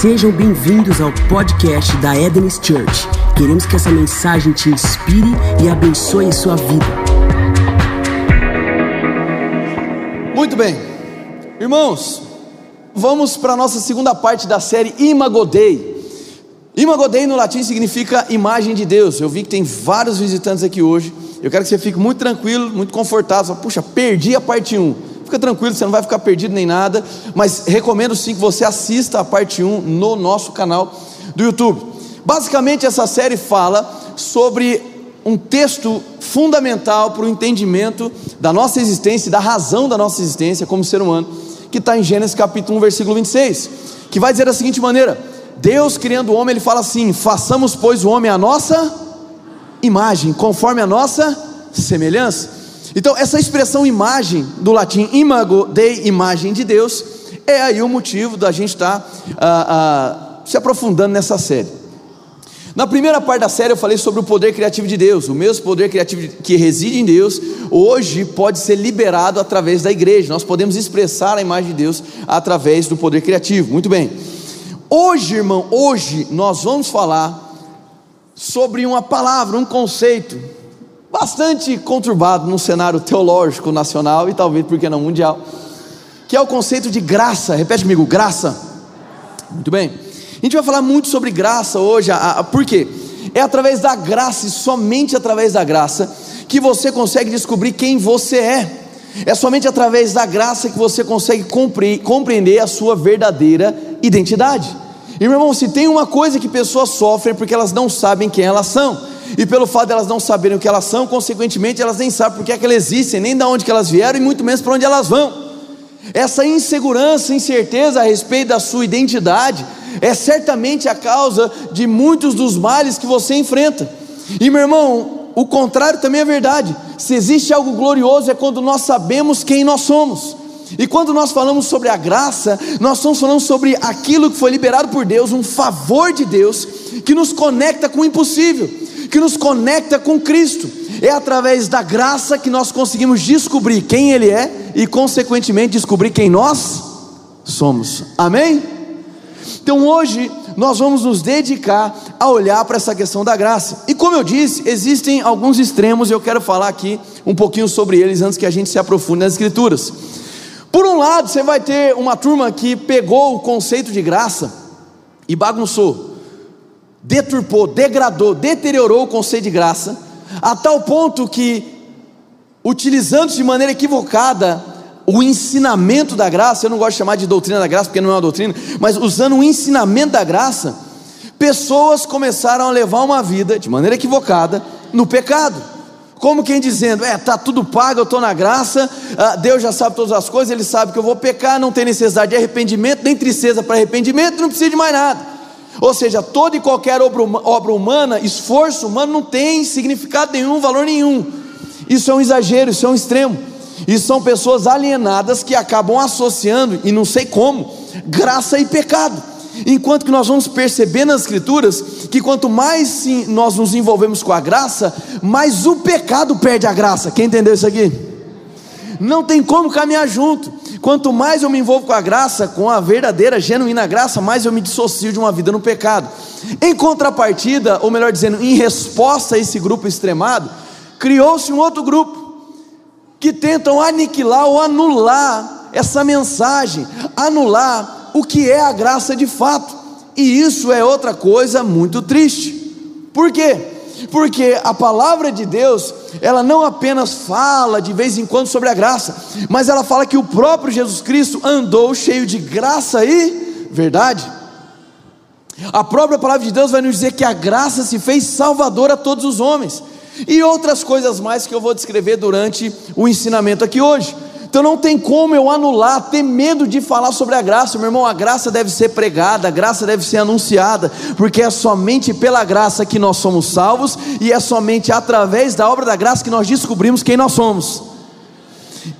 Sejam bem-vindos ao podcast da Eden's Church. Queremos que essa mensagem te inspire e abençoe sua vida. Muito bem, irmãos, vamos para a nossa segunda parte da série Imago Dei. Imago Dei no latim significa imagem de Deus. Eu vi que tem vários visitantes aqui hoje. Eu quero que você fique muito tranquilo, muito confortável. Puxa, perdi a parte 1 Fica tranquilo, você não vai ficar perdido nem nada, mas recomendo sim que você assista a parte 1 no nosso canal do YouTube. Basicamente, essa série fala sobre um texto fundamental para o entendimento da nossa existência, da razão da nossa existência como ser humano, que está em Gênesis capítulo 1, versículo 26, que vai dizer da seguinte maneira: Deus criando o homem, ele fala assim: façamos, pois, o homem a nossa imagem, conforme a nossa semelhança. Então, essa expressão imagem, do latim imago, de imagem de Deus, é aí o motivo da gente estar tá, ah, ah, se aprofundando nessa série. Na primeira parte da série eu falei sobre o poder criativo de Deus. O mesmo poder criativo que reside em Deus, hoje pode ser liberado através da igreja. Nós podemos expressar a imagem de Deus através do poder criativo. Muito bem. Hoje, irmão, hoje nós vamos falar sobre uma palavra, um conceito bastante conturbado no cenário teológico nacional e talvez porque não mundial, que é o conceito de graça. Repete comigo, graça. Muito bem. A gente vai falar muito sobre graça hoje, a, a, por quê? É através da graça e somente através da graça que você consegue descobrir quem você é. É somente através da graça que você consegue compreender a sua verdadeira identidade. E meu irmão, se tem uma coisa que pessoas sofrem porque elas não sabem quem elas são e pelo fato de elas não saberem o que elas são, consequentemente elas nem sabem por que, é que elas existem, nem de onde que elas vieram e muito menos para onde elas vão. Essa insegurança, incerteza a respeito da sua identidade é certamente a causa de muitos dos males que você enfrenta. E meu irmão, o contrário também é verdade. Se existe algo glorioso é quando nós sabemos quem nós somos. E quando nós falamos sobre a graça, nós estamos falando sobre aquilo que foi liberado por Deus, um favor de Deus que nos conecta com o impossível que nos conecta com Cristo. É através da graça que nós conseguimos descobrir quem Ele é e, consequentemente, descobrir quem nós somos. Amém? Então hoje nós vamos nos dedicar a olhar para essa questão da graça. E como eu disse, existem alguns extremos e eu quero falar aqui um pouquinho sobre eles antes que a gente se aprofunde nas Escrituras. Por um lado, você vai ter uma turma que pegou o conceito de graça e bagunçou deturpou, degradou, deteriorou o conceito de graça, a tal ponto que, utilizando de maneira equivocada o ensinamento da graça, eu não gosto de chamar de doutrina da graça porque não é uma doutrina, mas usando o ensinamento da graça, pessoas começaram a levar uma vida de maneira equivocada no pecado. Como quem dizendo, é, tá tudo pago, eu estou na graça, ah, Deus já sabe todas as coisas, Ele sabe que eu vou pecar, não tem necessidade de arrependimento, nem tristeza para arrependimento, não precisa de mais nada. Ou seja, toda e qualquer obra humana, esforço humano, não tem significado nenhum, valor nenhum. Isso é um exagero, isso é um extremo. E são pessoas alienadas que acabam associando, e não sei como, graça e pecado. Enquanto que nós vamos perceber nas Escrituras que quanto mais nós nos envolvemos com a graça, mais o pecado perde a graça. Quem entendeu isso aqui? Não tem como caminhar junto. Quanto mais eu me envolvo com a graça, com a verdadeira, genuína graça, mais eu me dissocio de uma vida no pecado. Em contrapartida, ou melhor dizendo, em resposta a esse grupo extremado, criou-se um outro grupo que tentam aniquilar ou anular essa mensagem, anular o que é a graça de fato. E isso é outra coisa muito triste. Por quê? Porque a palavra de Deus, ela não apenas fala de vez em quando sobre a graça, mas ela fala que o próprio Jesus Cristo andou cheio de graça e verdade. A própria palavra de Deus vai nos dizer que a graça se fez salvador a todos os homens, e outras coisas mais que eu vou descrever durante o ensinamento aqui hoje. Então não tem como eu anular, ter medo de falar sobre a graça, meu irmão. A graça deve ser pregada, a graça deve ser anunciada, porque é somente pela graça que nós somos salvos e é somente através da obra da graça que nós descobrimos quem nós somos.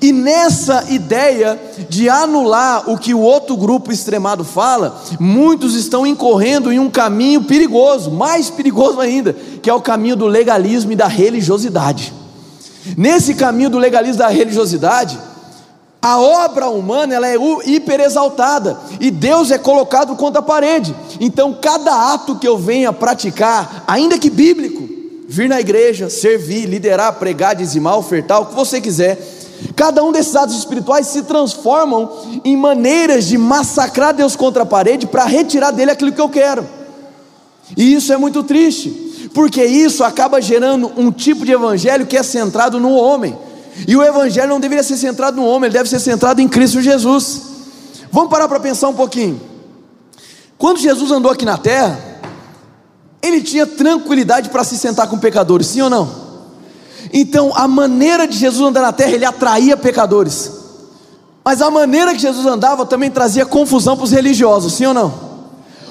E nessa ideia de anular o que o outro grupo extremado fala, muitos estão incorrendo em um caminho perigoso, mais perigoso ainda, que é o caminho do legalismo e da religiosidade. Nesse caminho do legalismo e da religiosidade, A obra humana ela é hiper exaltada e Deus é colocado contra a parede. Então, cada ato que eu venha praticar, ainda que bíblico, vir na igreja, servir, liderar, pregar, dizimar, ofertar, o que você quiser, cada um desses atos espirituais se transformam em maneiras de massacrar Deus contra a parede para retirar dele aquilo que eu quero. E isso é muito triste, porque isso acaba gerando um tipo de evangelho que é centrado no homem e o Evangelho não deveria ser centrado no homem, ele deve ser centrado em Cristo Jesus. Vamos parar para pensar um pouquinho. Quando Jesus andou aqui na terra, ele tinha tranquilidade para se sentar com pecadores, sim ou não? Então, a maneira de Jesus andar na terra, ele atraía pecadores. Mas a maneira que Jesus andava também trazia confusão para os religiosos, sim ou não?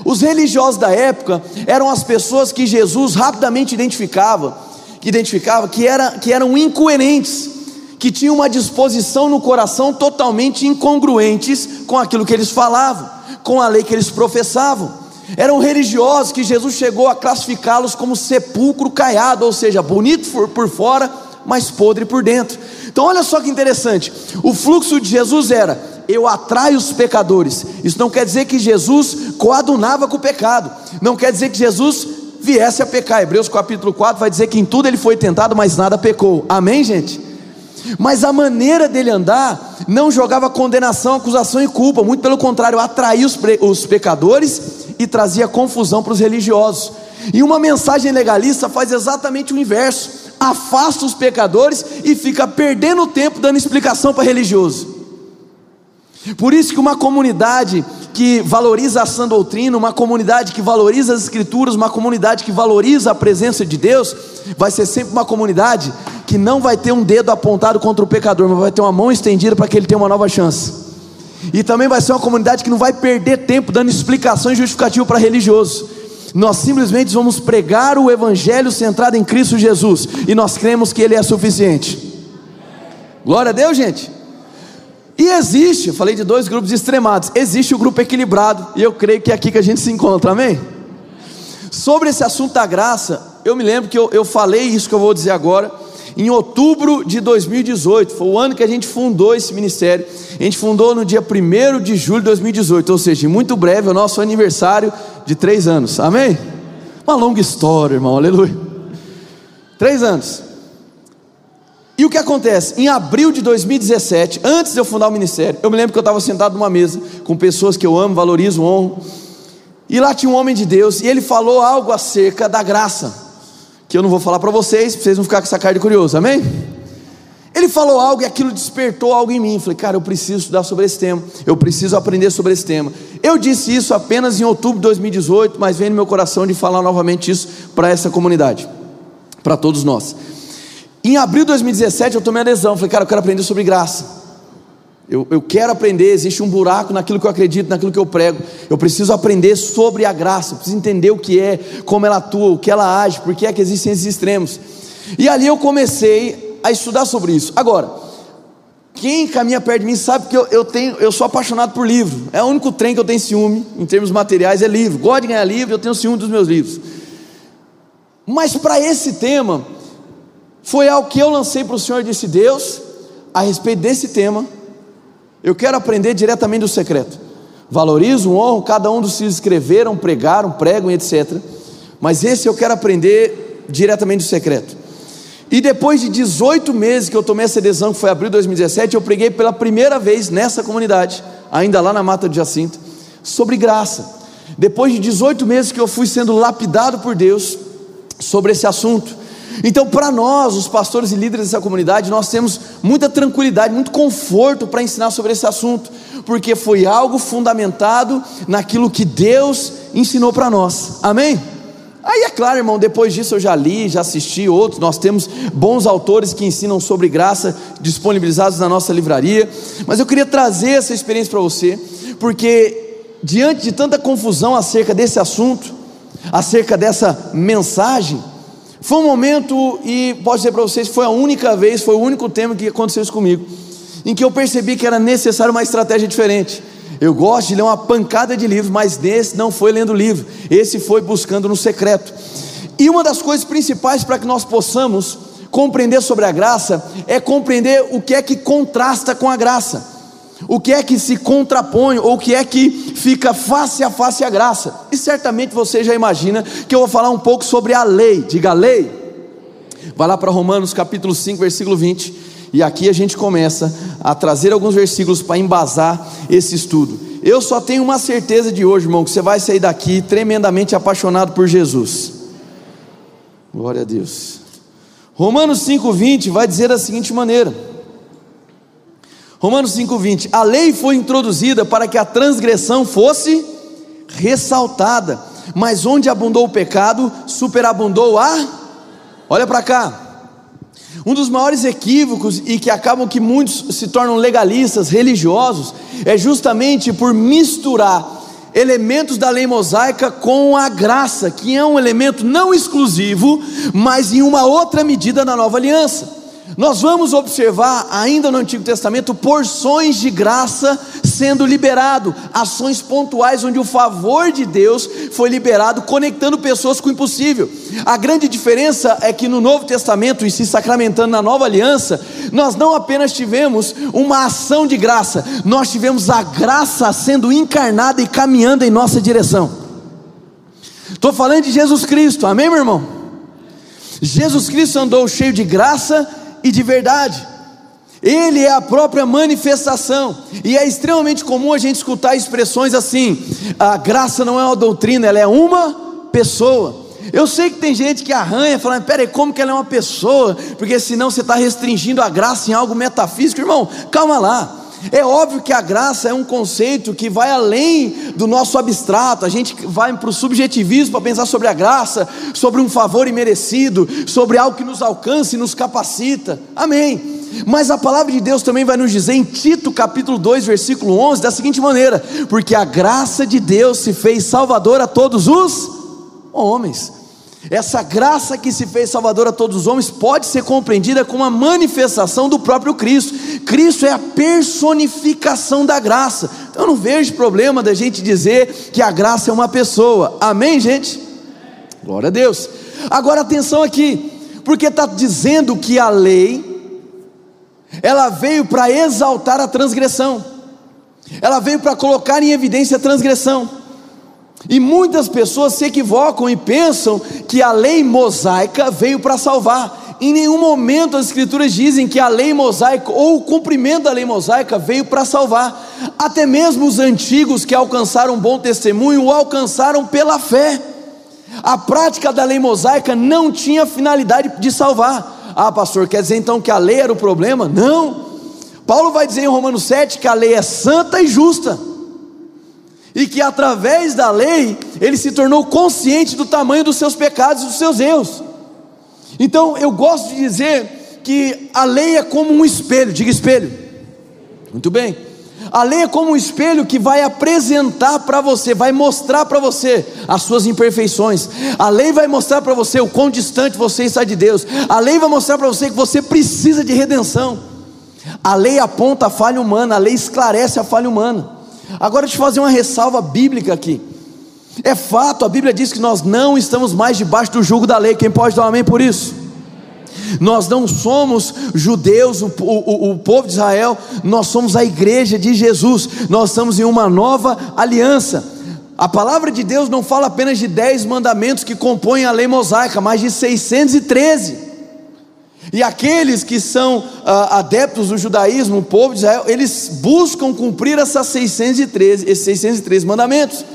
Os religiosos da época eram as pessoas que Jesus rapidamente identificava, que identificava que, era, que eram incoerentes que tinham uma disposição no coração totalmente incongruentes com aquilo que eles falavam, com a lei que eles professavam. Eram religiosos que Jesus chegou a classificá-los como sepulcro caiado, ou seja, bonito por fora, mas podre por dentro. Então, olha só que interessante: o fluxo de Jesus era: eu atraio os pecadores. Isso não quer dizer que Jesus coadunava com o pecado, não quer dizer que Jesus viesse a pecar. Hebreus capítulo 4 vai dizer que em tudo ele foi tentado, mas nada pecou. Amém, gente? Mas a maneira dele andar não jogava condenação, acusação e culpa, muito pelo contrário, atraía os, os pecadores e trazia confusão para os religiosos. E uma mensagem legalista faz exatamente o inverso: afasta os pecadores e fica perdendo tempo dando explicação para religioso. Por isso que uma comunidade que valoriza a sã doutrina, uma comunidade que valoriza as escrituras, uma comunidade que valoriza a presença de Deus, vai ser sempre uma comunidade que não vai ter um dedo apontado contra o pecador, mas vai ter uma mão estendida para que ele tenha uma nova chance. E também vai ser uma comunidade que não vai perder tempo dando explicações justificativas para religioso. Nós simplesmente vamos pregar o evangelho centrado em Cristo Jesus e nós cremos que ele é suficiente. Glória a Deus, gente. E existe, eu falei de dois grupos extremados, existe o grupo equilibrado, e eu creio que é aqui que a gente se encontra, amém? Sobre esse assunto da graça, eu me lembro que eu, eu falei isso que eu vou dizer agora, em outubro de 2018, foi o ano que a gente fundou esse ministério. A gente fundou no dia 1 de julho de 2018, ou seja, muito breve é o nosso aniversário de três anos, amém? Uma longa história, irmão, aleluia. Três anos. E o que acontece? Em abril de 2017, antes de eu fundar o ministério, eu me lembro que eu estava sentado numa mesa com pessoas que eu amo, valorizo, honro. E lá tinha um homem de Deus e ele falou algo acerca da graça que eu não vou falar para vocês, para vocês não ficar com essa cara de curioso, amém? Ele falou algo e aquilo despertou algo em mim. Falei, cara, eu preciso estudar sobre esse tema, eu preciso aprender sobre esse tema. Eu disse isso apenas em outubro de 2018, mas vem no meu coração de falar novamente isso para essa comunidade, para todos nós. Em abril de 2017 eu tomei a adesão, falei, cara, eu quero aprender sobre graça. Eu, eu quero aprender, existe um buraco naquilo que eu acredito, naquilo que eu prego. Eu preciso aprender sobre a graça, eu preciso entender o que é, como ela atua, o que ela age, por que é que existem esses extremos. E ali eu comecei a estudar sobre isso. Agora, quem caminha perto de mim sabe que eu, eu, tenho, eu sou apaixonado por livro. É o único trem que eu tenho ciúme, em termos materiais, é livro. Gosto de ganhar livro, eu tenho ciúme dos meus livros. Mas para esse tema, foi algo que eu lancei para o Senhor e disse: Deus, a respeito desse tema, eu quero aprender diretamente do secreto. Valorizo, honro cada um dos que escreveram, pregaram, pregam, etc. Mas esse eu quero aprender diretamente do secreto. E depois de 18 meses que eu tomei essa adesão, que foi abril de 2017, eu preguei pela primeira vez nessa comunidade, ainda lá na Mata de Jacinto, sobre graça. Depois de 18 meses que eu fui sendo lapidado por Deus sobre esse assunto. Então, para nós, os pastores e líderes dessa comunidade, nós temos muita tranquilidade, muito conforto para ensinar sobre esse assunto, porque foi algo fundamentado naquilo que Deus ensinou para nós. Amém? Aí é claro, irmão, depois disso eu já li, já assisti outros. Nós temos bons autores que ensinam sobre graça disponibilizados na nossa livraria. Mas eu queria trazer essa experiência para você, porque diante de tanta confusão acerca desse assunto, acerca dessa mensagem, foi um momento, e posso dizer para vocês, foi a única vez, foi o único tema que aconteceu isso comigo, em que eu percebi que era necessário uma estratégia diferente. Eu gosto de ler uma pancada de livros, mas desse não foi lendo livro, esse foi buscando no secreto. E uma das coisas principais para que nós possamos compreender sobre a graça é compreender o que é que contrasta com a graça. O que é que se contrapõe, ou o que é que fica face a face à graça. E certamente você já imagina que eu vou falar um pouco sobre a lei, diga a lei. Vai lá para Romanos capítulo 5, versículo 20, e aqui a gente começa a trazer alguns versículos para embasar esse estudo. Eu só tenho uma certeza de hoje, irmão, que você vai sair daqui tremendamente apaixonado por Jesus. Glória a Deus. Romanos 5,20 vai dizer da seguinte maneira: Romanos 5,20: A lei foi introduzida para que a transgressão fosse ressaltada, mas onde abundou o pecado, superabundou a. Olha para cá. Um dos maiores equívocos e que acabam que muitos se tornam legalistas, religiosos, é justamente por misturar elementos da lei mosaica com a graça, que é um elemento não exclusivo, mas em uma outra medida na nova aliança. Nós vamos observar ainda no Antigo Testamento porções de graça sendo liberado, ações pontuais onde o favor de Deus foi liberado, conectando pessoas com o impossível. A grande diferença é que no Novo Testamento e se sacramentando na Nova Aliança, nós não apenas tivemos uma ação de graça, nós tivemos a graça sendo encarnada e caminhando em nossa direção. Estou falando de Jesus Cristo, amém, meu irmão? Jesus Cristo andou cheio de graça e de verdade. Ele é a própria manifestação, e é extremamente comum a gente escutar expressões assim: a graça não é uma doutrina, ela é uma pessoa. Eu sei que tem gente que arranha, falando, peraí, como que ela é uma pessoa? Porque senão você está restringindo a graça em algo metafísico, irmão, calma lá. É óbvio que a graça é um conceito que vai além do nosso abstrato, a gente vai para o subjetivismo para pensar sobre a graça, sobre um favor imerecido, sobre algo que nos alcança e nos capacita, amém. Mas a palavra de Deus também vai nos dizer em Tito capítulo 2, versículo 11, da seguinte maneira: porque a graça de Deus se fez salvador a todos os homens. Essa graça que se fez Salvador a todos os homens pode ser compreendida como uma manifestação do próprio Cristo. Cristo é a personificação da graça. Então eu não vejo problema da gente dizer que a graça é uma pessoa. Amém, gente? Glória a Deus. Agora atenção aqui, porque está dizendo que a lei ela veio para exaltar a transgressão. Ela veio para colocar em evidência a transgressão. E muitas pessoas se equivocam e pensam que a lei mosaica veio para salvar. Em nenhum momento as escrituras dizem que a lei mosaica ou o cumprimento da lei mosaica veio para salvar. Até mesmo os antigos que alcançaram um bom testemunho o alcançaram pela fé. A prática da lei mosaica não tinha finalidade de salvar. Ah, pastor, quer dizer então que a lei era o problema? Não. Paulo vai dizer em Romanos 7 que a lei é santa e justa e que através da lei ele se tornou consciente do tamanho dos seus pecados e dos seus erros. Então eu gosto de dizer que a lei é como um espelho, diga espelho. Muito bem. A lei é como um espelho que vai apresentar para você, vai mostrar para você as suas imperfeições. A lei vai mostrar para você o quão distante você está de Deus. A lei vai mostrar para você que você precisa de redenção. A lei aponta a falha humana, a lei esclarece a falha humana. Agora deixa eu fazer uma ressalva bíblica aqui. É fato, a Bíblia diz que nós não estamos mais debaixo do jugo da lei. Quem pode dar um amém por isso? Nós não somos judeus, o, o, o, povo de Israel, nós somos a igreja de Jesus, nós estamos em uma nova aliança. A palavra de Deus não fala apenas de dez mandamentos que compõem a lei mosaica, mas de 613. E aqueles que são ah, adeptos do judaísmo, o povo de Israel, eles buscam cumprir essas 613, esses 613 mandamentos.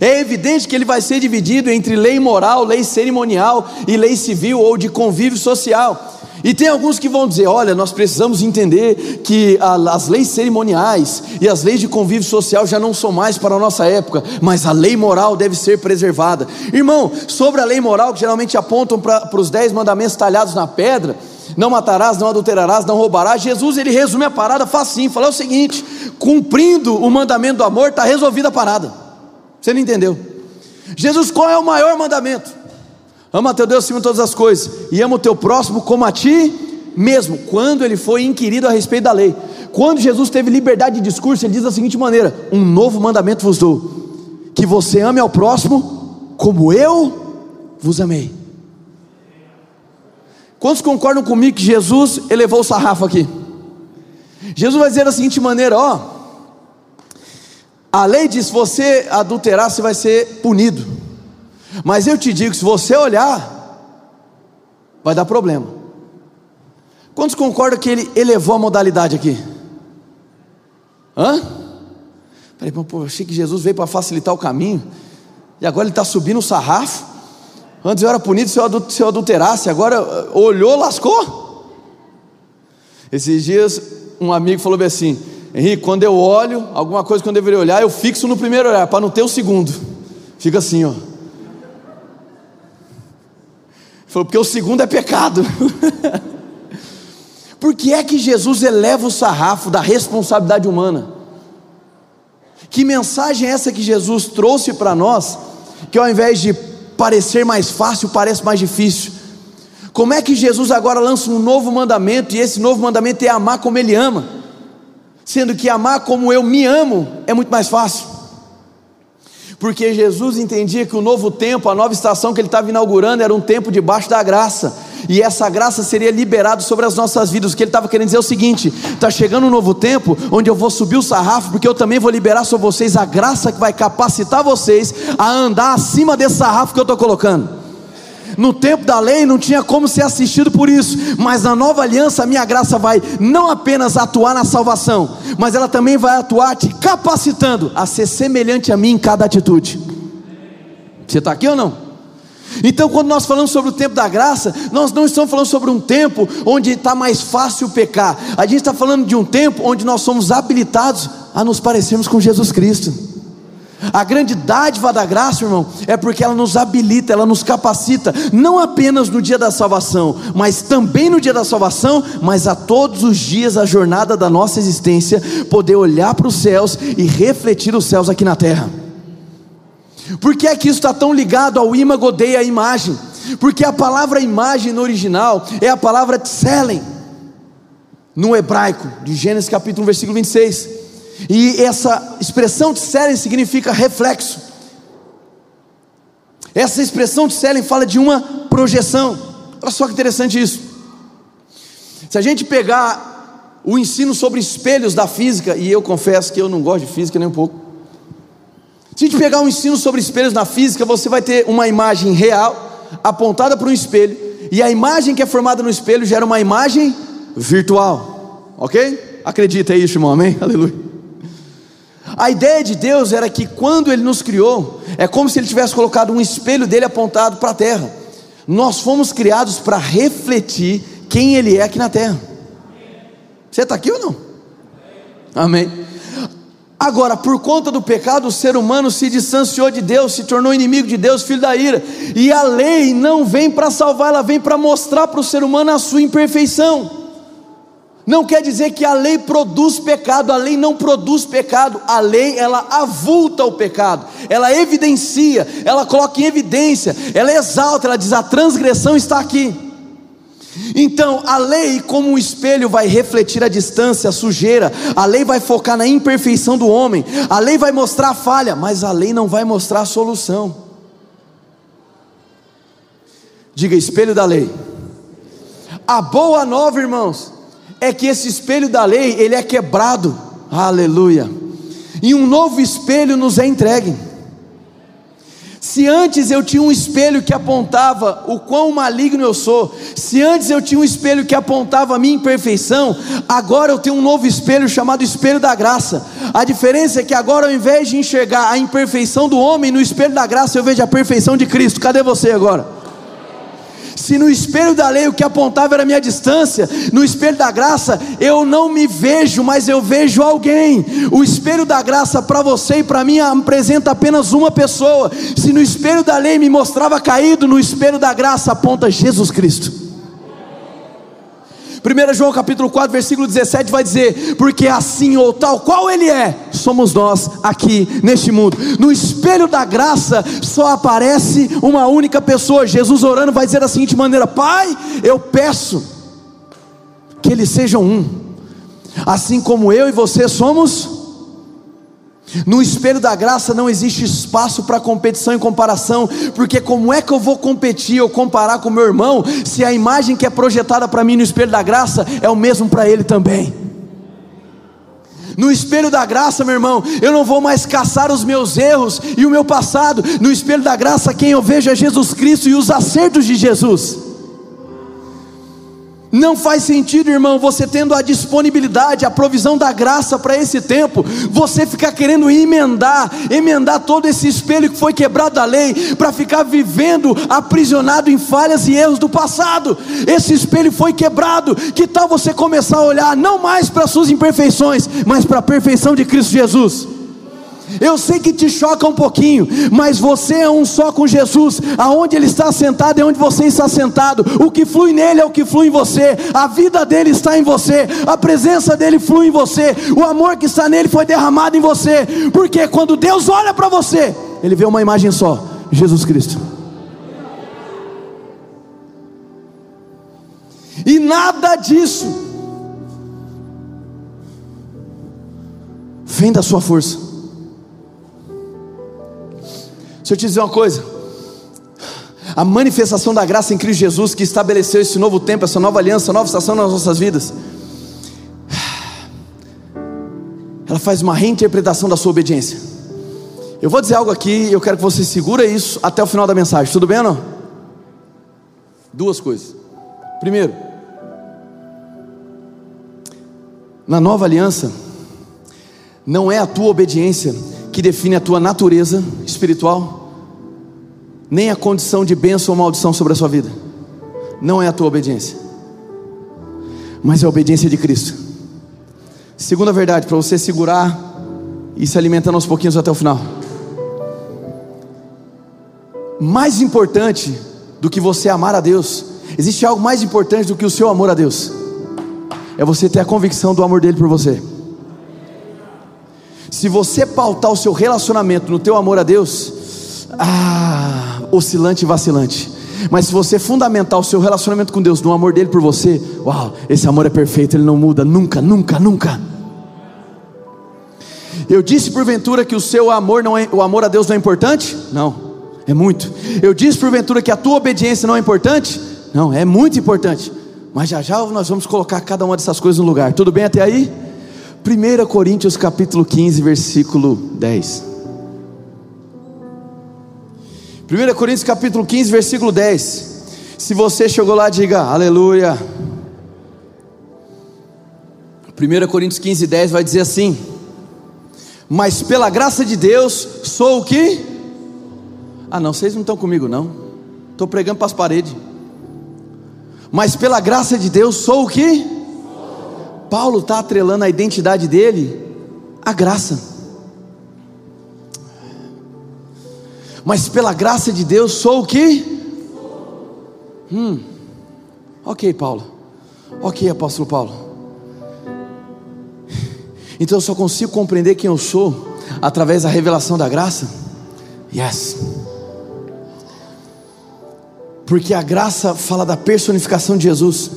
É evidente que ele vai ser dividido entre lei moral, lei cerimonial e lei civil ou de convívio social. E tem alguns que vão dizer: olha, nós precisamos entender que as leis cerimoniais e as leis de convívio social já não são mais para a nossa época, mas a lei moral deve ser preservada. Irmão, sobre a lei moral, que geralmente apontam para, para os dez mandamentos talhados na pedra, não matarás, não adulterarás, não roubarás. Jesus ele resume a parada facinho, fala o seguinte: cumprindo o mandamento do amor, está resolvida a parada. Você não entendeu? Jesus, qual é o maior mandamento? Ama teu Deus acima de todas as coisas e ama o teu próximo como a ti mesmo. Quando ele foi inquirido a respeito da lei, quando Jesus teve liberdade de discurso, ele diz da seguinte maneira: Um novo mandamento vos dou, que você ame ao próximo como eu vos amei. Quantos concordam comigo que Jesus elevou o sarrafo aqui? Jesus vai dizer da seguinte maneira: ó, a lei diz: você adulterar, você vai ser punido. Mas eu te digo: se você olhar, vai dar problema. Quantos concordam que ele elevou a modalidade aqui? Hã? Falei, pô, achei que Jesus veio para facilitar o caminho, e agora ele está subindo o sarrafo. Antes eu era punido se eu, se eu adulterasse, agora uh, olhou, lascou. Esses dias um amigo falou assim: Henrique, quando eu olho alguma coisa que eu deveria olhar, eu fixo no primeiro olhar, para não ter o segundo. Fica assim, ó. Falou, porque o segundo é pecado. Por que é que Jesus eleva o sarrafo da responsabilidade humana? Que mensagem é essa que Jesus trouxe para nós, que ao invés de parecer mais fácil, parece mais difícil? Como é que Jesus agora lança um novo mandamento, e esse novo mandamento é amar como Ele ama, sendo que amar como eu me amo é muito mais fácil? Porque Jesus entendia que o novo tempo, a nova estação que ele estava inaugurando, era um tempo debaixo da graça, e essa graça seria liberada sobre as nossas vidas. O que ele estava querendo dizer é o seguinte: está chegando um novo tempo, onde eu vou subir o sarrafo, porque eu também vou liberar sobre vocês a graça que vai capacitar vocês a andar acima desse sarrafo que eu estou colocando. No tempo da lei não tinha como ser assistido por isso, mas na nova aliança a minha graça vai não apenas atuar na salvação, mas ela também vai atuar te capacitando a ser semelhante a mim em cada atitude. Você está aqui ou não? Então, quando nós falamos sobre o tempo da graça, nós não estamos falando sobre um tempo onde está mais fácil pecar, a gente está falando de um tempo onde nós somos habilitados a nos parecermos com Jesus Cristo. A grande dádiva da graça, irmão, é porque ela nos habilita, ela nos capacita, não apenas no dia da salvação, mas também no dia da salvação, mas a todos os dias da jornada da nossa existência, poder olhar para os céus e refletir os céus aqui na terra. Por que é que isso está tão ligado ao imagodei, a imagem? Porque a palavra imagem no original é a palavra tselen, no hebraico, de Gênesis capítulo 1, versículo 26. E essa expressão tselen significa reflexo. Essa expressão tselen fala de uma projeção. Olha só que interessante isso. Se a gente pegar o ensino sobre espelhos da física, e eu confesso que eu não gosto de física nem um pouco, se a gente pegar um ensino sobre espelhos na física, você vai ter uma imagem real apontada para um espelho, e a imagem que é formada no espelho gera uma imagem virtual. Ok? Acredita isso, irmão, amém? Aleluia. A ideia de Deus era que quando Ele nos criou, é como se Ele tivesse colocado um espelho dele apontado para a terra. Nós fomos criados para refletir quem Ele é aqui na terra. Você está aqui ou não? Amém. Agora, por conta do pecado, o ser humano se distanciou de Deus, se tornou inimigo de Deus, filho da ira. E a lei não vem para salvar, ela vem para mostrar para o ser humano a sua imperfeição. Não quer dizer que a lei produz pecado, a lei não produz pecado, a lei ela avulta o pecado, ela evidencia, ela coloca em evidência, ela exalta, ela diz: a transgressão está aqui. Então, a lei, como um espelho, vai refletir a distância, a sujeira, a lei vai focar na imperfeição do homem, a lei vai mostrar a falha, mas a lei não vai mostrar a solução. Diga, espelho da lei. A boa nova, irmãos, é que esse espelho da lei, ele é quebrado, aleluia, e um novo espelho nos é entregue. Se antes eu tinha um espelho que apontava o quão maligno eu sou, se antes eu tinha um espelho que apontava a minha imperfeição, agora eu tenho um novo espelho chamado espelho da graça. A diferença é que agora, ao invés de enxergar a imperfeição do homem no espelho da graça, eu vejo a perfeição de Cristo. Cadê você agora? Se no espelho da lei o que apontava era a minha distância, no espelho da graça eu não me vejo, mas eu vejo alguém. O espelho da graça para você e para mim apresenta apenas uma pessoa. Se no espelho da lei me mostrava caído, no espelho da graça aponta Jesus Cristo. 1 João capítulo 4, versículo 17 vai dizer: Porque assim ou tal qual Ele é, somos nós aqui neste mundo. No espelho da graça só aparece uma única pessoa. Jesus orando vai dizer da seguinte maneira: Pai, eu peço que eles sejam um, assim como eu e você somos no espelho da graça não existe espaço para competição e comparação, porque como é que eu vou competir ou comparar com meu irmão, se a imagem que é projetada para mim no espelho da graça é o mesmo para ele também? No espelho da graça, meu irmão, eu não vou mais caçar os meus erros e o meu passado. No espelho da graça, quem eu vejo é Jesus Cristo e os acertos de Jesus. Não faz sentido, irmão, você tendo a disponibilidade, a provisão da graça para esse tempo, você ficar querendo emendar, emendar todo esse espelho que foi quebrado da lei, para ficar vivendo aprisionado em falhas e erros do passado. Esse espelho foi quebrado. Que tal você começar a olhar não mais para suas imperfeições, mas para a perfeição de Cristo Jesus? Eu sei que te choca um pouquinho, mas você é um só com Jesus. Aonde ele está sentado é onde você está sentado. O que flui nele é o que flui em você. A vida dele está em você. A presença dele flui em você. O amor que está nele foi derramado em você. Porque quando Deus olha para você, ele vê uma imagem só: Jesus Cristo. E nada disso vem da sua força. Deixa eu te dizer uma coisa. A manifestação da graça em Cristo Jesus que estabeleceu esse novo tempo, essa nova aliança, nova estação nas nossas vidas. Ela faz uma reinterpretação da sua obediência. Eu vou dizer algo aqui eu quero que você segura isso até o final da mensagem. Tudo bem ou não? Duas coisas. Primeiro, na nova aliança, não é a tua obediência que define a tua natureza espiritual, nem a condição de bênção ou maldição sobre a sua vida. Não é a tua obediência, mas é a obediência de Cristo. Segunda verdade, para você segurar e se alimentando aos pouquinhos até o final. Mais importante do que você amar a Deus, existe algo mais importante do que o seu amor a Deus. É você ter a convicção do amor dele por você. Se você pautar o seu relacionamento no teu amor a Deus, ah, oscilante e vacilante. Mas se você fundamentar o seu relacionamento com Deus no amor dele por você, uau, esse amor é perfeito, ele não muda nunca, nunca, nunca. Eu disse porventura que o seu amor não é, o amor a Deus não é importante? Não, é muito. Eu disse porventura que a tua obediência não é importante? Não, é muito importante. Mas já já nós vamos colocar cada uma dessas coisas no lugar. Tudo bem até aí? 1 Coríntios capítulo 15, versículo 10. 1 Coríntios capítulo 15, versículo 10. Se você chegou lá, diga aleluia. 1 Coríntios 15, 10 vai dizer assim: Mas pela graça de Deus, sou o que? Ah, não, vocês não estão comigo, não. Estou pregando para as paredes. Mas pela graça de Deus, sou o que? Paulo está atrelando a identidade dele à graça. Mas pela graça de Deus sou o que? Hum, ok, Paulo. Ok, apóstolo Paulo. Então eu só consigo compreender quem eu sou através da revelação da graça? Yes. Porque a graça fala da personificação de Jesus.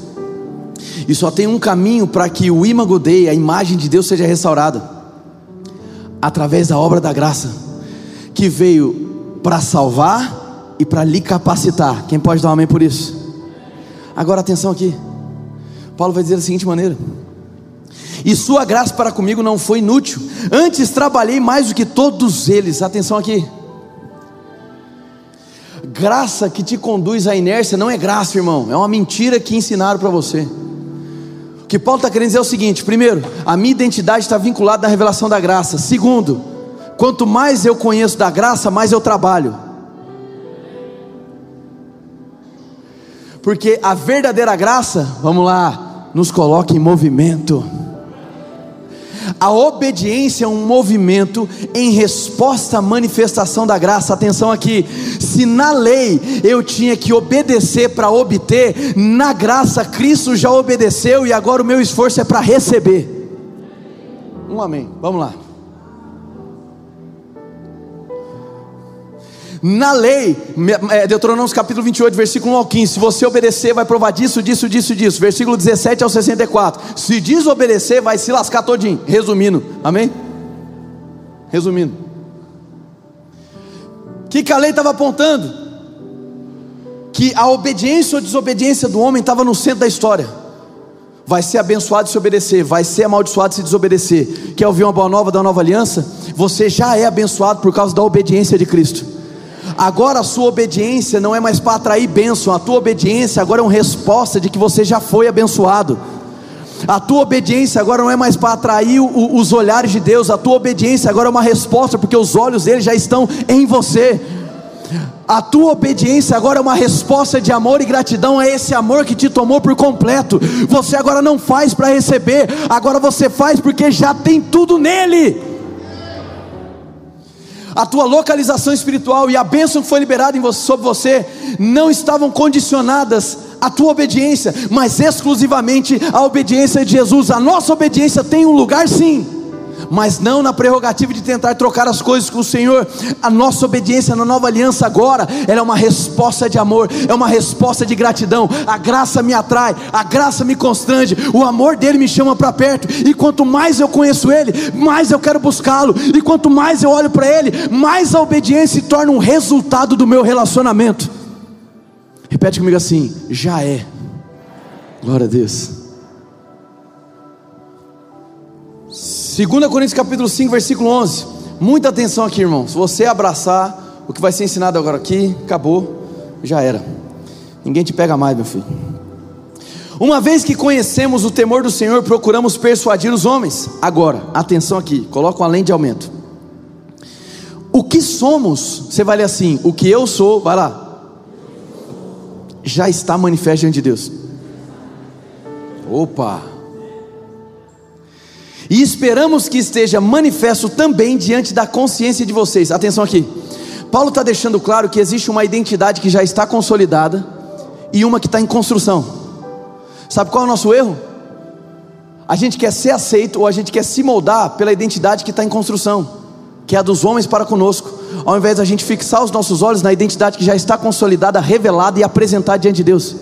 E só tem um caminho para que o imago Dei, a imagem de Deus, seja restaurada através da obra da graça, que veio para salvar e para lhe capacitar. Quem pode dar um amém por isso? Agora atenção aqui. Paulo vai dizer da seguinte maneira: E sua graça para comigo não foi inútil, antes trabalhei mais do que todos eles. Atenção aqui. Graça que te conduz à inércia não é graça, irmão, é uma mentira que ensinaram para você que Paulo está querendo dizer é o seguinte: primeiro, a minha identidade está vinculada na revelação da graça. Segundo, quanto mais eu conheço da graça, mais eu trabalho. Porque a verdadeira graça, vamos lá, nos coloca em movimento. A obediência é um movimento em resposta à manifestação da graça. Atenção aqui: se na lei eu tinha que obedecer para obter, na graça Cristo já obedeceu e agora o meu esforço é para receber. Um amém. Vamos lá. Na lei, é, Deuteronômio capítulo 28, versículo 1 ao 15: se você obedecer, vai provar disso, disso, disso, disso. Versículo 17 ao 64: se desobedecer, vai se lascar todinho. Resumindo, amém? Resumindo, o que, que a lei estava apontando? Que a obediência ou desobediência do homem estava no centro da história. vai ser abençoado se obedecer, vai ser amaldiçoado se desobedecer. Quer ouvir uma boa nova da nova aliança? Você já é abençoado por causa da obediência de Cristo. Agora a sua obediência não é mais para atrair bênção, a tua obediência agora é uma resposta de que você já foi abençoado. A tua obediência agora não é mais para atrair o, os olhares de Deus, a tua obediência agora é uma resposta, porque os olhos dele já estão em você. A tua obediência agora é uma resposta de amor e gratidão a esse amor que te tomou por completo. Você agora não faz para receber, agora você faz porque já tem tudo nele. A tua localização espiritual e a bênção que foi liberada você, sobre você não estavam condicionadas à tua obediência, mas exclusivamente à obediência de Jesus. A nossa obediência tem um lugar sim mas não na prerrogativa de tentar trocar as coisas com o Senhor. A nossa obediência na nova aliança agora, é uma resposta de amor, é uma resposta de gratidão. A graça me atrai, a graça me constrange, o amor dele me chama para perto, e quanto mais eu conheço ele, mais eu quero buscá-lo, e quanto mais eu olho para ele, mais a obediência se torna um resultado do meu relacionamento. Repete comigo assim: já é. Glória a Deus. 2 Coríntios capítulo 5, versículo 11. Muita atenção aqui, irmão. Se você abraçar o que vai ser ensinado agora aqui, acabou, já era. Ninguém te pega mais, meu filho. Uma vez que conhecemos o temor do Senhor, procuramos persuadir os homens. Agora, atenção aqui, coloca um além de aumento. O que somos, você vai ler assim: o que eu sou, vai lá, já está manifesto diante de Deus. Opa! E esperamos que esteja manifesto também diante da consciência de vocês. Atenção aqui, Paulo está deixando claro que existe uma identidade que já está consolidada e uma que está em construção. Sabe qual é o nosso erro? A gente quer ser aceito ou a gente quer se moldar pela identidade que está em construção, que é a dos homens para conosco, ao invés da gente fixar os nossos olhos na identidade que já está consolidada, revelada e apresentada diante de Deus.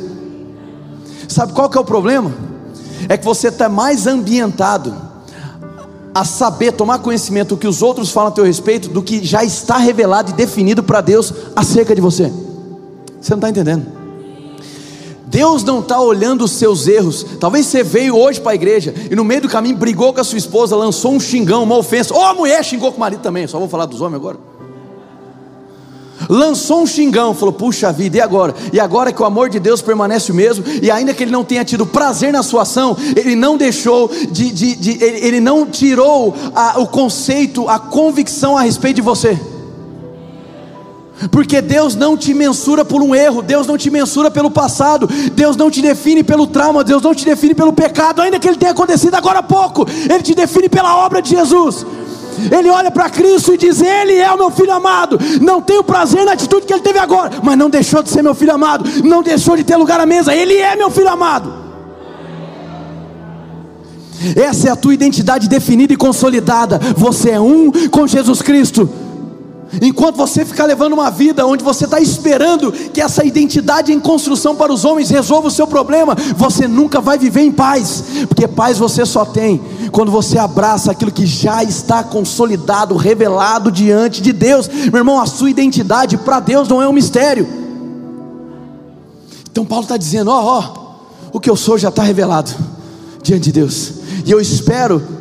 Sabe qual que é o problema? É que você está mais ambientado a saber, tomar conhecimento do que os outros falam a teu respeito, do que já está revelado e definido para Deus acerca de você. Você não está entendendo? Deus não está olhando os seus erros. Talvez você veio hoje para a igreja e no meio do caminho brigou com a sua esposa, lançou um xingão, uma ofensa. Ou a mulher xingou com o marido também. Só vou falar dos homens agora lançou um xingão, falou: Puxa vida, e agora? E agora que o amor de Deus permanece o mesmo, e ainda que ele não tenha tido prazer na sua ação, ele não deixou de, de, de ele, ele, não tirou a, o conceito, a convicção a respeito de você. Porque Deus não te mensura por um erro, Deus não te mensura pelo passado, Deus não te define pelo trauma, Deus não te define pelo pecado, ainda que ele tenha acontecido agora há pouco, Ele te define pela obra de Jesus. Ele olha para Cristo e diz: Ele é o meu filho amado. Não tenho prazer na atitude que ele teve agora, mas não deixou de ser meu filho amado, não deixou de ter lugar à mesa. Ele é meu filho amado. Essa é a tua identidade definida e consolidada. Você é um com Jesus Cristo. Enquanto você ficar levando uma vida onde você está esperando que essa identidade em construção para os homens resolva o seu problema, você nunca vai viver em paz, porque paz você só tem quando você abraça aquilo que já está consolidado, revelado diante de Deus. Meu irmão, a sua identidade para Deus não é um mistério. Então Paulo está dizendo: ó, ó, o que eu sou já está revelado diante de Deus, e eu espero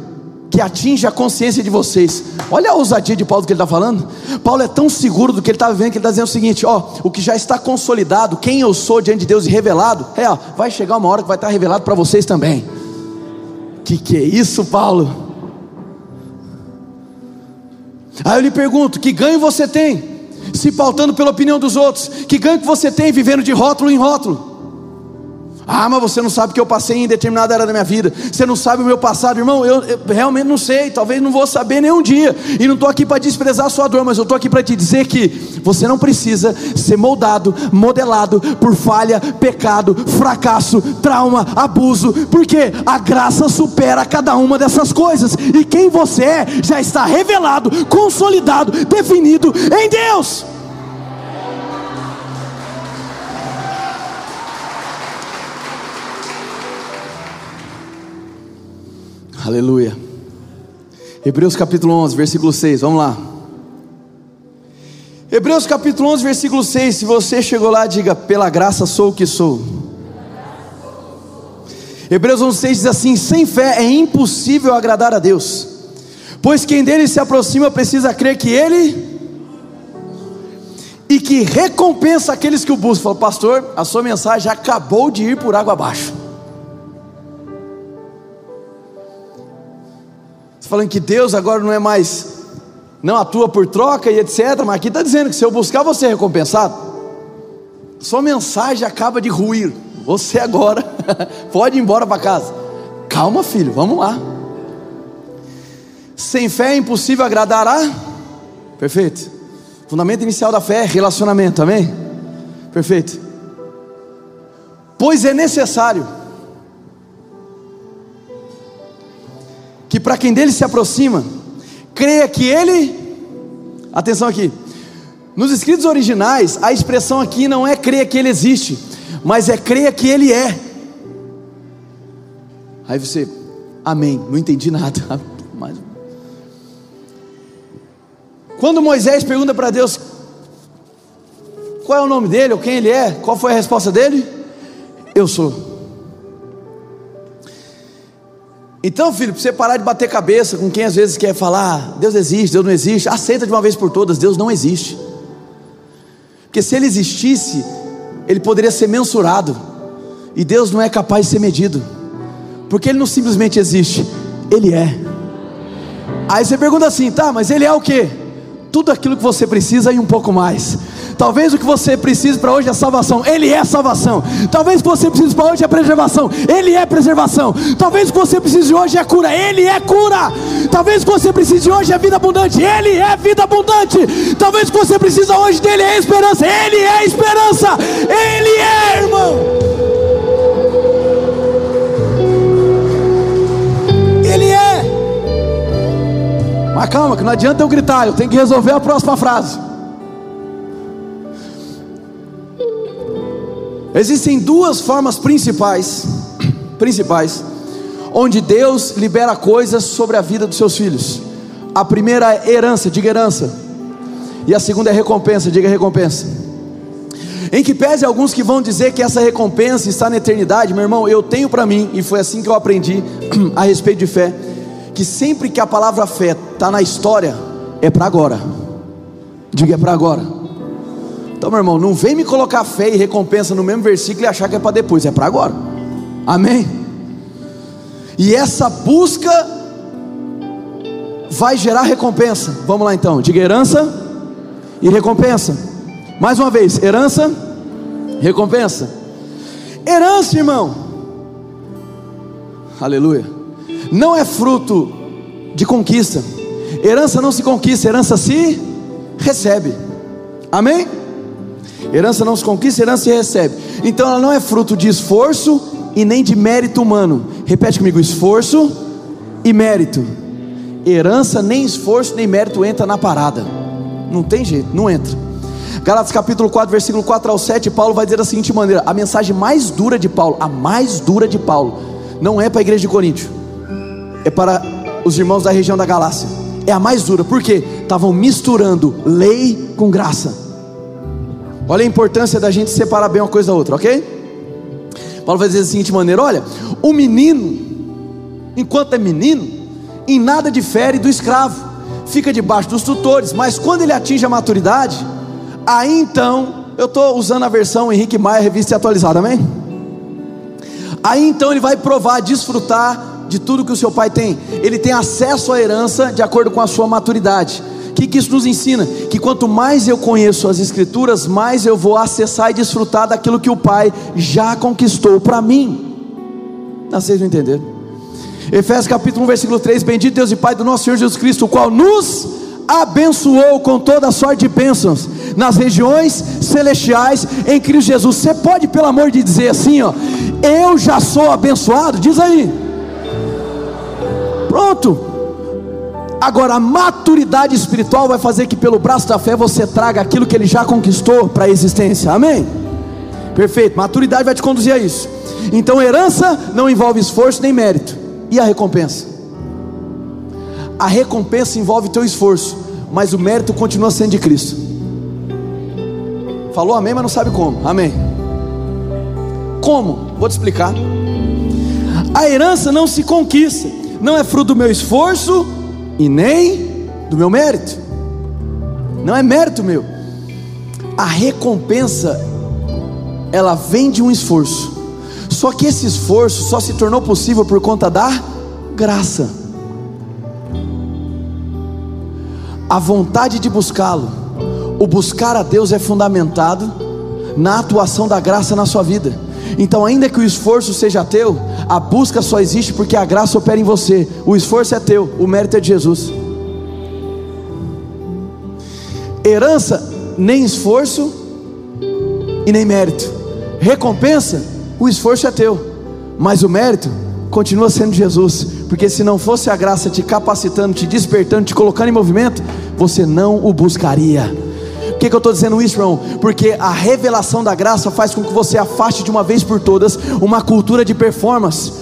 que atinja a consciência de vocês. Olha a ousadia de Paulo do que ele está falando. Paulo é tão seguro do que ele está vivendo que ele está dizendo o seguinte: ó, o que já está consolidado, quem eu sou diante de Deus e revelado, é, ó, vai chegar uma hora que vai estar revelado para vocês também. Que que é isso, Paulo? Aí eu lhe pergunto: que ganho você tem? Se pautando pela opinião dos outros, que ganho que você tem vivendo de rótulo em rótulo? Ah, mas você não sabe o que eu passei em determinada área da minha vida. Você não sabe o meu passado, irmão. Eu, eu realmente não sei. Talvez não vou saber nenhum dia. E não estou aqui para desprezar a sua dor, mas eu estou aqui para te dizer que você não precisa ser moldado, modelado por falha, pecado, fracasso, trauma, abuso, porque a graça supera cada uma dessas coisas. E quem você é já está revelado, consolidado, definido em Deus. Aleluia. Hebreus capítulo 11, versículo 6, vamos lá. Hebreus capítulo 11, versículo 6. Se você chegou lá, diga: Pela graça sou o que sou. Hebreus 11,6 diz assim: sem fé é impossível agradar a Deus, pois quem dele se aproxima precisa crer que ele e que recompensa aqueles que o buscam. Falou, pastor, a sua mensagem acabou de ir por água abaixo. Você falando que Deus agora não é mais, não atua por troca e etc. Mas aqui está dizendo que se eu buscar, você é recompensado. Sua mensagem acaba de ruir. Você agora pode ir embora para casa. Calma, filho, vamos lá. Sem fé é impossível agradar a. Perfeito. Fundamento inicial da fé é relacionamento, amém? Perfeito. Pois é necessário que para quem dele se aproxima, creia que ele, atenção aqui, nos escritos originais, a expressão aqui não é creia que ele existe, mas é creia que ele é. Aí você, amém, não entendi nada. Mas... Quando Moisés pergunta para Deus qual é o nome dele ou quem ele é, qual foi a resposta dele? Eu sou. Então, filho, para você parar de bater cabeça com quem às vezes quer falar, Deus existe, Deus não existe, aceita de uma vez por todas, Deus não existe. Porque se ele existisse, ele poderia ser mensurado, e Deus não é capaz de ser medido, porque ele não simplesmente existe, ele é. Aí você pergunta assim, tá, mas ele é o que? Tudo aquilo que você precisa e um pouco mais. Talvez o que você precise para hoje é salvação, Ele é salvação. Talvez o que você precise para hoje é preservação, Ele é preservação. Talvez o que você precise hoje é cura, Ele é cura. Talvez o que você precise hoje é vida abundante, Ele é vida abundante. Talvez o que você precisa hoje dele é esperança, Ele é esperança, Ele é, irmão. Ele é. Mas calma, que não adianta eu gritar, eu tenho que resolver a próxima frase. Existem duas formas principais, principais, onde Deus libera coisas sobre a vida dos seus filhos. A primeira é herança, diga herança. E a segunda é recompensa, diga recompensa. Em que pese alguns que vão dizer que essa recompensa está na eternidade, meu irmão, eu tenho para mim, e foi assim que eu aprendi a respeito de fé, que sempre que a palavra fé está na história, é para agora. Diga é para agora. Então, meu irmão, não vem me colocar fé e recompensa no mesmo versículo e achar que é para depois, é para agora. Amém? E essa busca vai gerar recompensa. Vamos lá então, diga herança e recompensa. Mais uma vez, herança, recompensa. Herança, irmão. Aleluia. Não é fruto de conquista. Herança não se conquista, herança se recebe. Amém? Herança não se conquista, herança se recebe. Então ela não é fruto de esforço e nem de mérito humano. Repete comigo: esforço e mérito. Herança, nem esforço, nem mérito entra na parada. Não tem jeito, não entra. Galatas capítulo 4, versículo 4 ao 7, Paulo vai dizer da seguinte maneira: a mensagem mais dura de Paulo, a mais dura de Paulo, não é para a igreja de Coríntio, é para os irmãos da região da Galácia. É a mais dura, porque estavam misturando lei com graça. Olha a importância da gente separar bem uma coisa da outra, ok? Paulo vai dizer da seguinte maneira: olha, o menino, enquanto é menino, em nada difere do escravo, fica debaixo dos tutores, mas quando ele atinge a maturidade, aí então, eu estou usando a versão Henrique Maia, revista atualizada, amém? Aí então ele vai provar, desfrutar de tudo que o seu pai tem, ele tem acesso à herança de acordo com a sua maturidade que, que isso nos ensina? Que quanto mais eu conheço as Escrituras, mais eu vou acessar e desfrutar daquilo que o Pai já conquistou para mim. Não, vocês não entenderam? Efésios capítulo 1, versículo 3: Bendito Deus e Pai do nosso Senhor Jesus Cristo, o qual nos abençoou com toda a sorte de bênçãos nas regiões celestiais em Cristo Jesus. Você pode, pelo amor de dizer assim, ó, eu já sou abençoado? Diz aí. Pronto. Agora, a maturidade espiritual vai fazer que, pelo braço da fé, você traga aquilo que ele já conquistou para a existência. Amém? Perfeito. Maturidade vai te conduzir a isso. Então, herança não envolve esforço nem mérito. E a recompensa? A recompensa envolve teu esforço, mas o mérito continua sendo de Cristo. Falou amém, mas não sabe como. Amém. Como? Vou te explicar. A herança não se conquista, não é fruto do meu esforço e nem do meu mérito. Não é mérito meu. A recompensa ela vem de um esforço. Só que esse esforço só se tornou possível por conta da graça. A vontade de buscá-lo, o buscar a Deus é fundamentado na atuação da graça na sua vida. Então, ainda que o esforço seja teu, a busca só existe porque a graça opera em você. O esforço é teu, o mérito é de Jesus. Herança, nem esforço e nem mérito. Recompensa, o esforço é teu, mas o mérito continua sendo Jesus, porque se não fosse a graça te capacitando, te despertando, te colocando em movimento, você não o buscaria. Que, que eu estou dizendo isso, irmão? Porque a revelação da graça faz com que você afaste de uma vez por todas uma cultura de performance.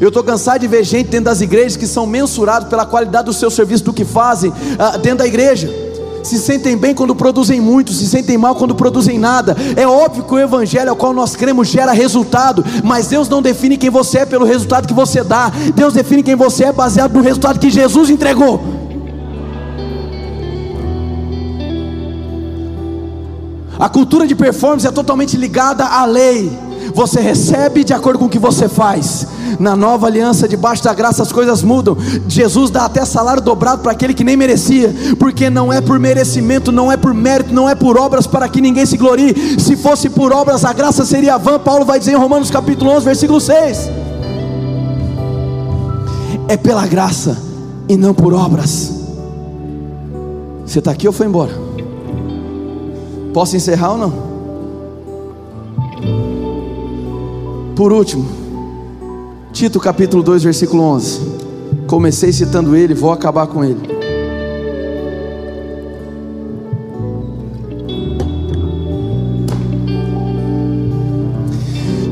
Eu estou cansado de ver gente dentro das igrejas que são mensurados pela qualidade do seu serviço, do que fazem uh, dentro da igreja. Se sentem bem quando produzem muito, se sentem mal quando produzem nada. É óbvio que o evangelho ao qual nós cremos gera resultado, mas Deus não define quem você é pelo resultado que você dá. Deus define quem você é baseado no resultado que Jesus entregou. A cultura de performance é totalmente ligada à lei. Você recebe de acordo com o que você faz. Na nova aliança, debaixo da graça, as coisas mudam. Jesus dá até salário dobrado para aquele que nem merecia, porque não é por merecimento, não é por mérito, não é por obras para que ninguém se glorie. Se fosse por obras, a graça seria vã. Paulo vai dizer em Romanos capítulo 11, versículo 6. É pela graça e não por obras. Você está aqui ou foi embora? Posso encerrar ou não? Por último, Tito capítulo 2, versículo 11. Comecei citando ele, vou acabar com ele.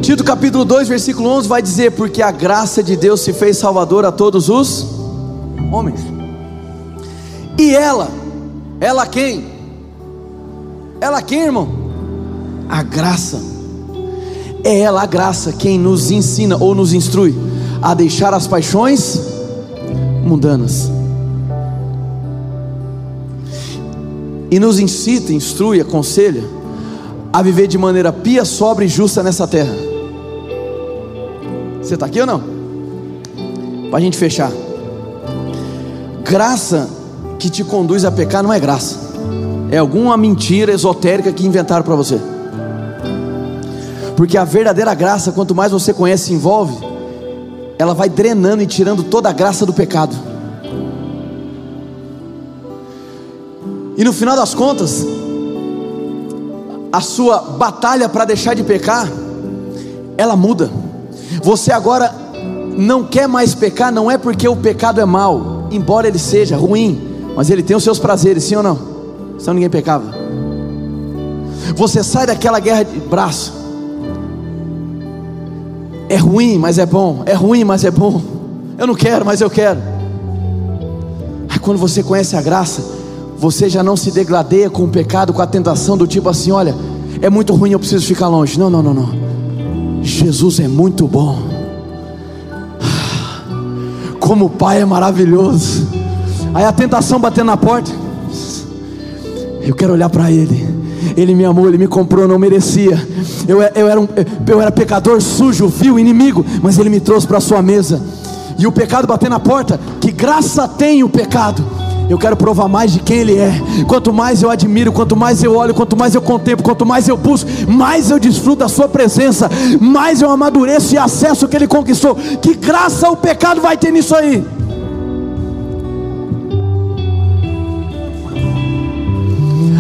Tito capítulo 2, versículo 11 vai dizer: Porque a graça de Deus se fez salvador a todos os homens. E ela, ela quem? Ela quem, irmão? A graça. É ela a graça quem nos ensina ou nos instrui a deixar as paixões mundanas. E nos incita, instrui, aconselha a viver de maneira pia, sobra e justa nessa terra. Você está aqui ou não? Para a gente fechar. Graça que te conduz a pecar não é graça é alguma mentira esotérica que inventaram para você. Porque a verdadeira graça, quanto mais você conhece e envolve, ela vai drenando e tirando toda a graça do pecado. E no final das contas, a sua batalha para deixar de pecar, ela muda. Você agora não quer mais pecar, não é porque o pecado é mal, embora ele seja ruim, mas ele tem os seus prazeres, sim ou não? Senão ninguém pecava. Você sai daquela guerra de braço. É ruim, mas é bom. É ruim, mas é bom. Eu não quero, mas eu quero. Aí quando você conhece a graça, você já não se degladeia com o pecado, com a tentação do tipo assim: olha, é muito ruim, eu preciso ficar longe. Não, não, não, não. Jesus é muito bom. Como o Pai é maravilhoso. Aí a tentação batendo na porta. Eu quero olhar para Ele. Ele me amou, Ele me comprou, não merecia. Eu, eu, era um, eu era pecador sujo, vil, inimigo, mas Ele me trouxe para a sua mesa. E o pecado bater na porta, que graça tem o pecado. Eu quero provar mais de quem Ele é. Quanto mais eu admiro, quanto mais eu olho, quanto mais eu contemplo, quanto mais eu busco, mais eu desfruto da Sua presença, mais eu amadureço e acesso o que Ele conquistou. Que graça o pecado vai ter nisso aí?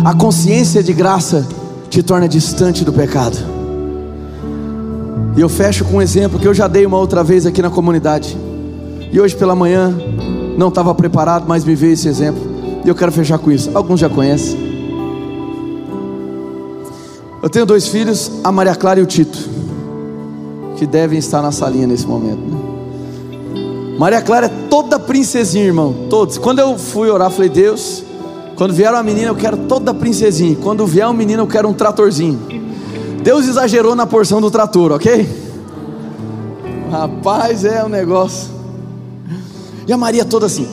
A consciência de graça te torna distante do pecado. E eu fecho com um exemplo que eu já dei uma outra vez aqui na comunidade. E hoje pela manhã não estava preparado, mas me veio esse exemplo. E eu quero fechar com isso. Alguns já conhecem. Eu tenho dois filhos, a Maria Clara e o Tito, que devem estar na salinha nesse momento. Né? Maria Clara é toda princesinha, irmão. Todos. Quando eu fui orar, falei, Deus, quando vier uma menina, eu quero toda princesinha. Quando vier um menino, eu quero um tratorzinho. Deus exagerou na porção do trator, ok? Rapaz, é um negócio. E a Maria toda assim.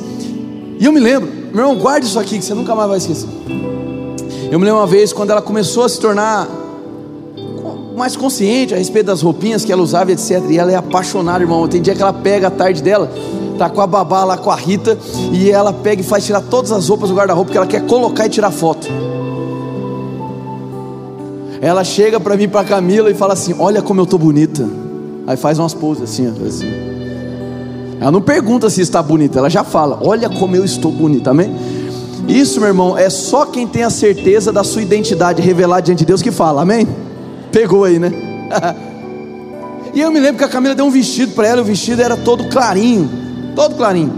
E eu me lembro, meu irmão, guarde isso aqui que você nunca mais vai esquecer. Eu me lembro uma vez quando ela começou a se tornar mais consciente a respeito das roupinhas que ela usava, etc. E ela é apaixonada, irmão. Tem dia que ela pega a tarde dela, tá com a babá lá com a Rita, e ela pega e faz tirar todas as roupas do guarda-roupa que ela quer colocar e tirar foto. Ela chega para mim, para Camila e fala assim: Olha como eu tô bonita. Aí faz umas poses assim, assim. Ela não pergunta se está bonita, ela já fala: Olha como eu estou bonita, amém? Isso, meu irmão, é só quem tem a certeza da sua identidade revelada diante de Deus que fala, amém? Pegou aí, né? e eu me lembro que a Camila deu um vestido para ela, o vestido era todo clarinho, todo clarinho.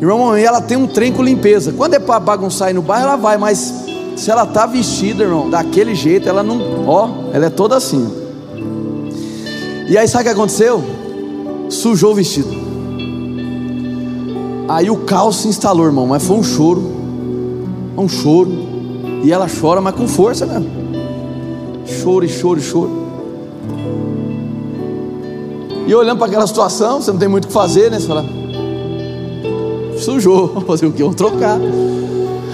Irmão, ela tem um trem com limpeza. Quando é para bagunçar aí no bairro, ela vai, mas se ela tá vestida, irmão, daquele jeito, ela não, ó, ela é toda assim. E aí sabe o que aconteceu? Sujou o vestido. Aí o caos se instalou, irmão, mas foi um choro, um choro. E ela chora, mas com força mesmo choro e choro e choro. E olhando para aquela situação, você não tem muito o que fazer, né? Você fala, sujou, vou fazer o quê? Vou trocar.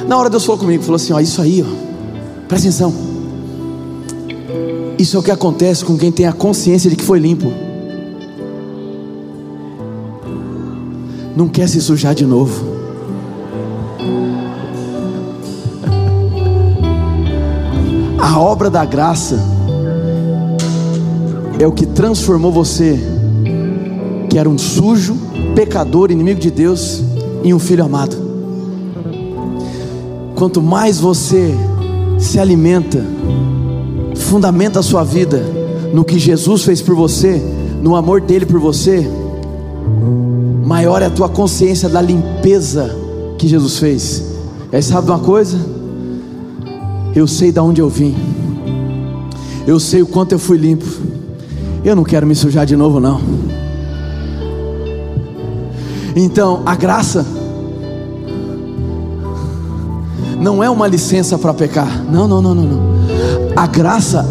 Na hora Deus falou comigo, falou assim: ó, isso aí, ó, presta atenção. Isso é o que acontece com quem tem a consciência de que foi limpo. Não quer se sujar de novo. A obra da graça é o que transformou você, que era um sujo, pecador, inimigo de Deus, em um filho amado. Quanto mais você se alimenta, fundamenta a sua vida no que Jesus fez por você, no amor dele por você, maior é a tua consciência da limpeza que Jesus fez. E aí sabe uma coisa? Eu sei de onde eu vim. Eu sei o quanto eu fui limpo. Eu não quero me sujar de novo, não. Então, a graça não é uma licença para pecar. Não, não, não, não, não. A graça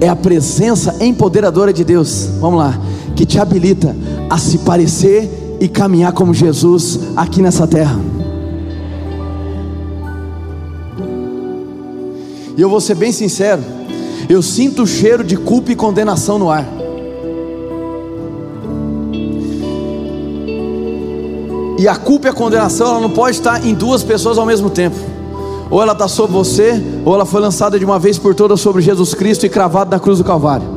é a presença empoderadora de Deus. Vamos lá, que te habilita a se parecer e caminhar como Jesus aqui nessa terra. E eu vou ser bem sincero, eu sinto o cheiro de culpa e condenação no ar. E a culpa e a condenação, ela não pode estar em duas pessoas ao mesmo tempo. Ou ela está sobre você, ou ela foi lançada de uma vez por todas sobre Jesus Cristo e cravada na cruz do Calvário.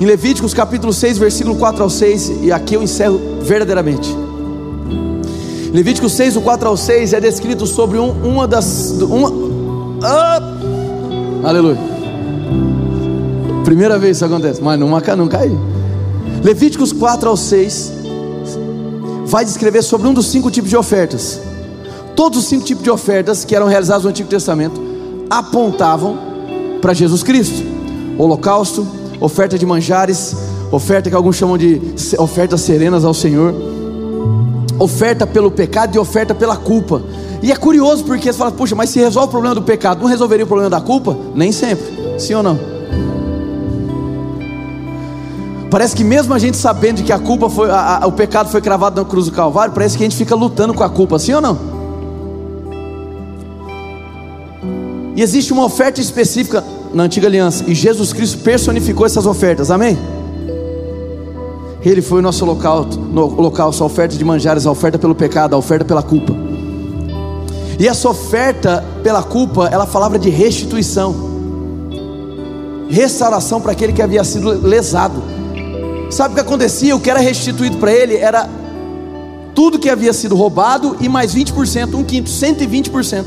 Em Levíticos capítulo 6, versículo 4 ao 6, e aqui eu encerro verdadeiramente. Levíticos 6, do 4 ao 6, é descrito sobre um, uma das. Uma, Aleluia. Primeira vez isso acontece, mas não, não caiu. Levíticos 4 ao 6 vai descrever sobre um dos cinco tipos de ofertas. Todos os cinco tipos de ofertas que eram realizados no Antigo Testamento apontavam para Jesus Cristo: holocausto, oferta de manjares, oferta que alguns chamam de ofertas serenas ao Senhor, oferta pelo pecado e oferta pela culpa. E é curioso porque você fala, puxa, mas se resolve o problema do pecado, não resolveria o problema da culpa? Nem sempre, sim ou não? Parece que mesmo a gente sabendo que a culpa foi, a, a, o pecado foi cravado na cruz do Calvário, parece que a gente fica lutando com a culpa, sim ou não? E existe uma oferta específica na antiga aliança, e Jesus Cristo personificou essas ofertas, amém? Ele foi o nosso local, no local, a oferta de manjares, a oferta pelo pecado, a oferta pela culpa. E essa oferta pela culpa, ela falava de restituição, restauração para aquele que havia sido lesado. Sabe o que acontecia? O que era restituído para ele era tudo que havia sido roubado e mais 20%, um quinto, 120%.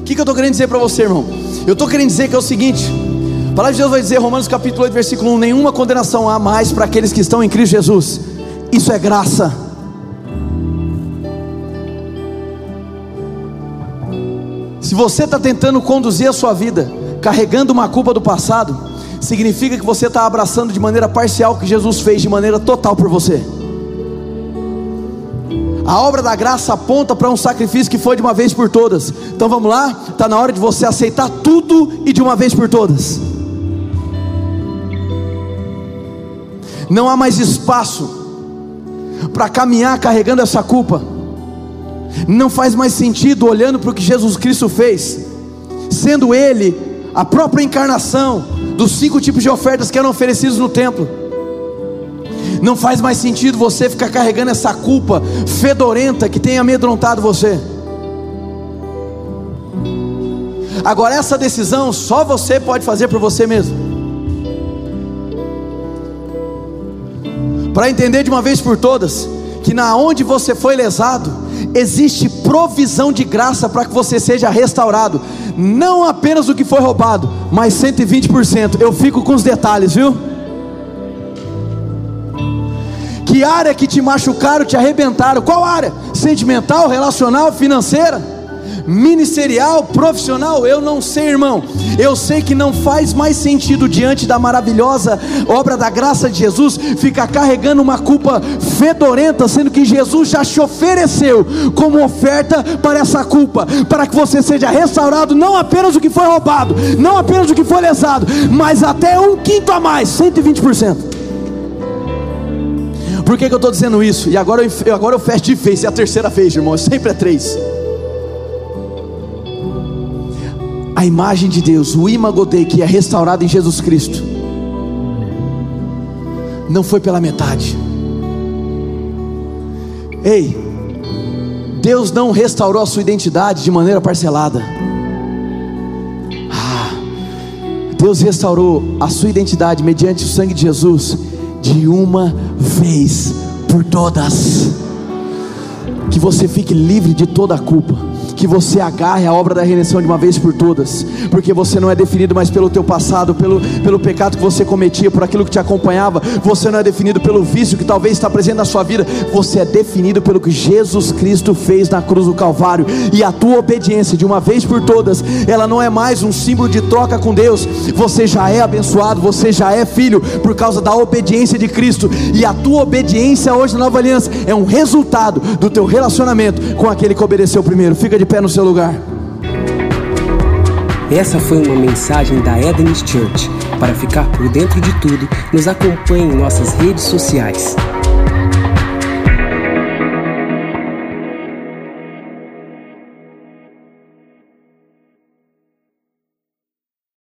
O que, que eu estou querendo dizer para você, irmão? Eu estou querendo dizer que é o seguinte: a palavra de Deus vai dizer, Romanos capítulo 8, versículo 1: nenhuma condenação há mais para aqueles que estão em Cristo Jesus. Isso é graça. Você está tentando conduzir a sua vida carregando uma culpa do passado, significa que você está abraçando de maneira parcial o que Jesus fez de maneira total por você. A obra da graça aponta para um sacrifício que foi de uma vez por todas. Então vamos lá, está na hora de você aceitar tudo e de uma vez por todas. Não há mais espaço para caminhar carregando essa culpa. Não faz mais sentido olhando para o que Jesus Cristo fez, sendo Ele a própria encarnação dos cinco tipos de ofertas que eram oferecidos no templo. Não faz mais sentido você ficar carregando essa culpa fedorenta que tem amedrontado você. Agora, essa decisão só você pode fazer por você mesmo. Para entender de uma vez por todas que na onde você foi lesado, existe provisão de graça para que você seja restaurado, não apenas o que foi roubado, mas 120%. Eu fico com os detalhes, viu? Que área que te machucaram, te arrebentaram? Qual área? Sentimental, relacional, financeira? Ministerial, profissional, eu não sei, irmão. Eu sei que não faz mais sentido diante da maravilhosa obra da graça de Jesus ficar carregando uma culpa fedorenta, sendo que Jesus já te ofereceu como oferta para essa culpa, para que você seja restaurado não apenas o que foi roubado, não apenas o que foi lesado, mas até um quinto a mais, 120%. Por que, que eu estou dizendo isso? E agora eu, agora eu fecho de vez, é a terceira vez, irmão, sempre é três. A imagem de Deus, o imago Dei que é restaurado em Jesus Cristo, não foi pela metade. Ei, Deus não restaurou a sua identidade de maneira parcelada. Ah, Deus restaurou a sua identidade mediante o sangue de Jesus de uma vez por todas. Que você fique livre de toda a culpa que você agarre a obra da redenção de uma vez por todas, porque você não é definido mais pelo teu passado, pelo, pelo pecado que você cometia, por aquilo que te acompanhava, você não é definido pelo vício que talvez está presente na sua vida, você é definido pelo que Jesus Cristo fez na cruz do Calvário, e a tua obediência de uma vez por todas, ela não é mais um símbolo de troca com Deus, você já é abençoado, você já é filho por causa da obediência de Cristo, e a tua obediência hoje na nova aliança é um resultado do teu relacionamento com aquele que obedeceu primeiro. Fica de pé no seu lugar. Essa foi uma mensagem da Eden's Church. Para ficar por dentro de tudo, nos acompanhe em nossas redes sociais.